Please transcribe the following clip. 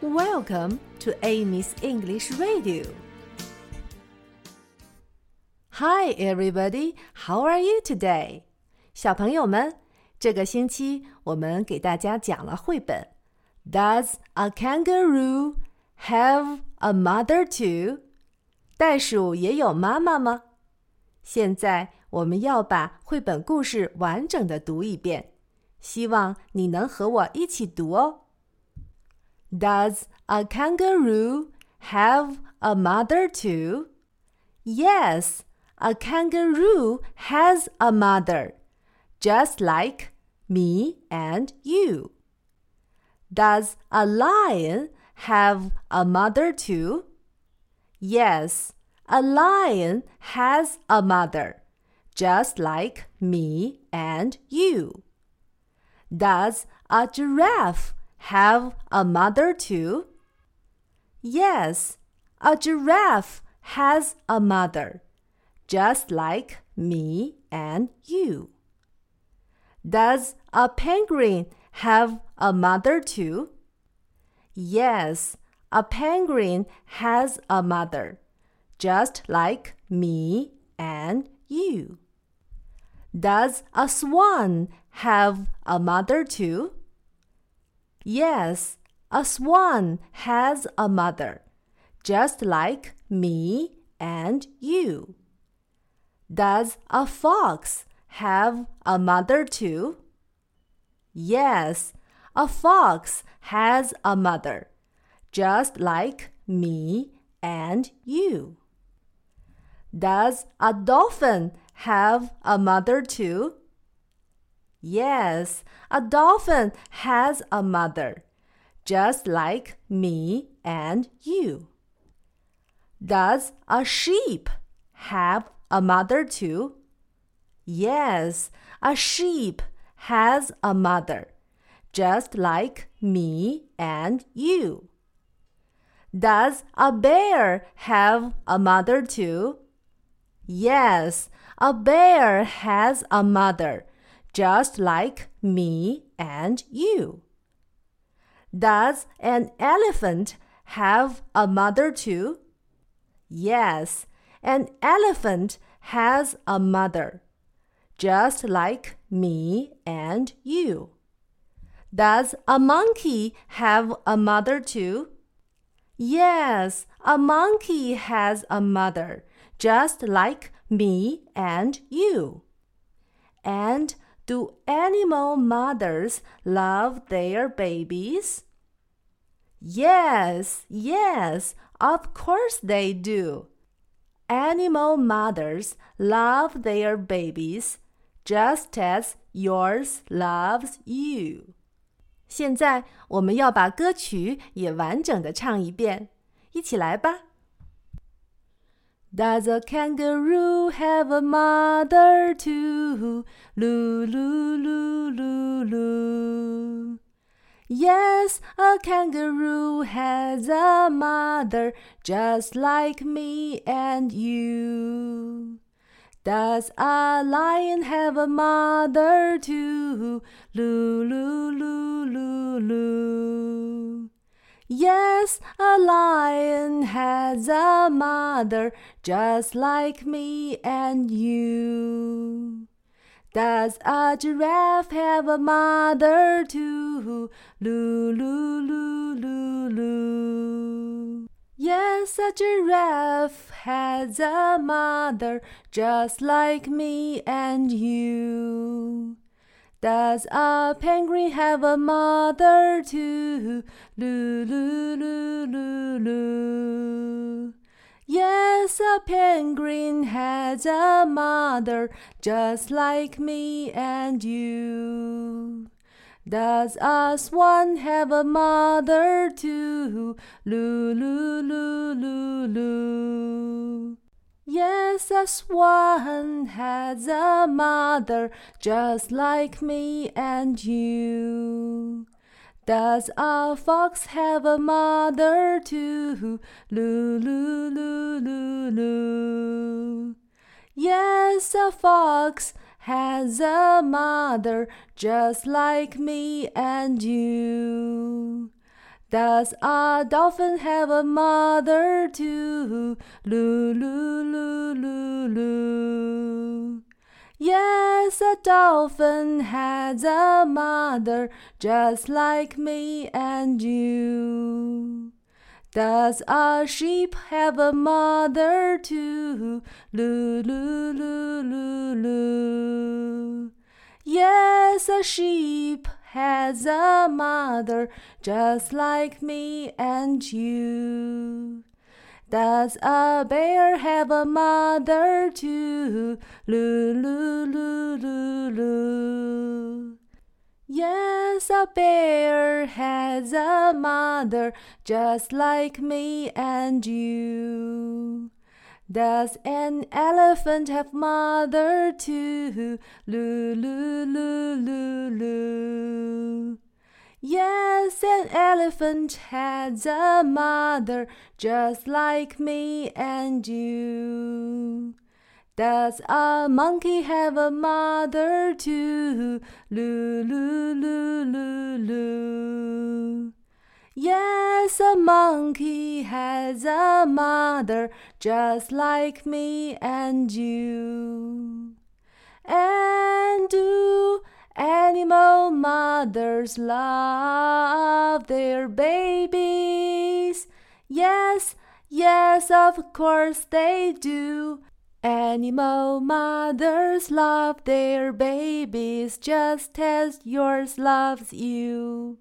Welcome to Amy's English Radio. Hi, everybody. How are you today? 小朋友们，这个星期我们给大家讲了绘本。Does a kangaroo have a mother too? 袋鼠也有妈妈吗？现在我们要把绘本故事完整的读一遍，希望你能和我一起读哦。 Does a kangaroo have a mother too? Yes, a kangaroo has a mother, just like me and you. Does a lion have a mother too? Yes, a lion has a mother, just like me and you. Does a giraffe have a mother too? Yes, a giraffe has a mother, just like me and you. Does a penguin have a mother too? Yes, a penguin has a mother, just like me and you. Does a swan have a mother too? Yes, a swan has a mother, just like me and you. Does a fox have a mother too? Yes, a fox has a mother, just like me and you. Does a dolphin have a mother too? Yes, a dolphin has a mother, just like me and you. Does a sheep have a mother too? Yes, a sheep has a mother, just like me and you. Does a bear have a mother too? Yes, a bear has a mother, just like me and you. Does an elephant have a mother too? Yes, an elephant has a mother, just like me and you. Does a monkey have a mother too? Yes, a monkey has a mother, just like me and you. And do animal mothers love their babies? Yes, yes, of course they do. Animal mothers love their babies just as yours loves you. 现在我们要把歌曲也完整的唱一遍，一起来吧。 Does a kangaroo have a mother too? Loo, loo, loo, loo. Yes, a kangaroo has a mother just like me and you. Does a lion have a mother too? Loo, loo, loo, loo, loo. Yes, a lion has a mother just like me and you. Does a giraffe have a mother too? Loo, loo, loo, loo. Yes, a giraffe has a mother just like me and you. Does a penguin have a mother too? Loo, loo, loo, loo. Yes, a penguin has a mother just like me and you. Does a swan have a mother too? Loo, loo, loo, loo, loo. Yes, a swan has a mother just like me and you. Does a fox have a mother too? Loo, loo, loo, loo, loo. Yes, a fox has a mother just like me and you. Does a dolphin have a mother too? Loo, loo, loo, loo, loo. Yes, a dolphin has a mother just like me and you. Does a sheep have a mother too? Loo, loo, loo, loo, loo. Yes, a sheep has a mother just like me and you. Does a bear have a mother too? Loo, loo, loo, loo. Yes, a bear has a mother just like me and you. Does an elephant have mother too? Loo, loo, loo, loo. Yes, an elephant has a mother just like me and you. Does a monkey have a mother too? Loo, loo, loo, loo, loo. Yes, a monkey has a mother just like me and you. And do animal mothers love their babies? Yes, yes, of course they do. Animal mothers love their babies just as yours loves you.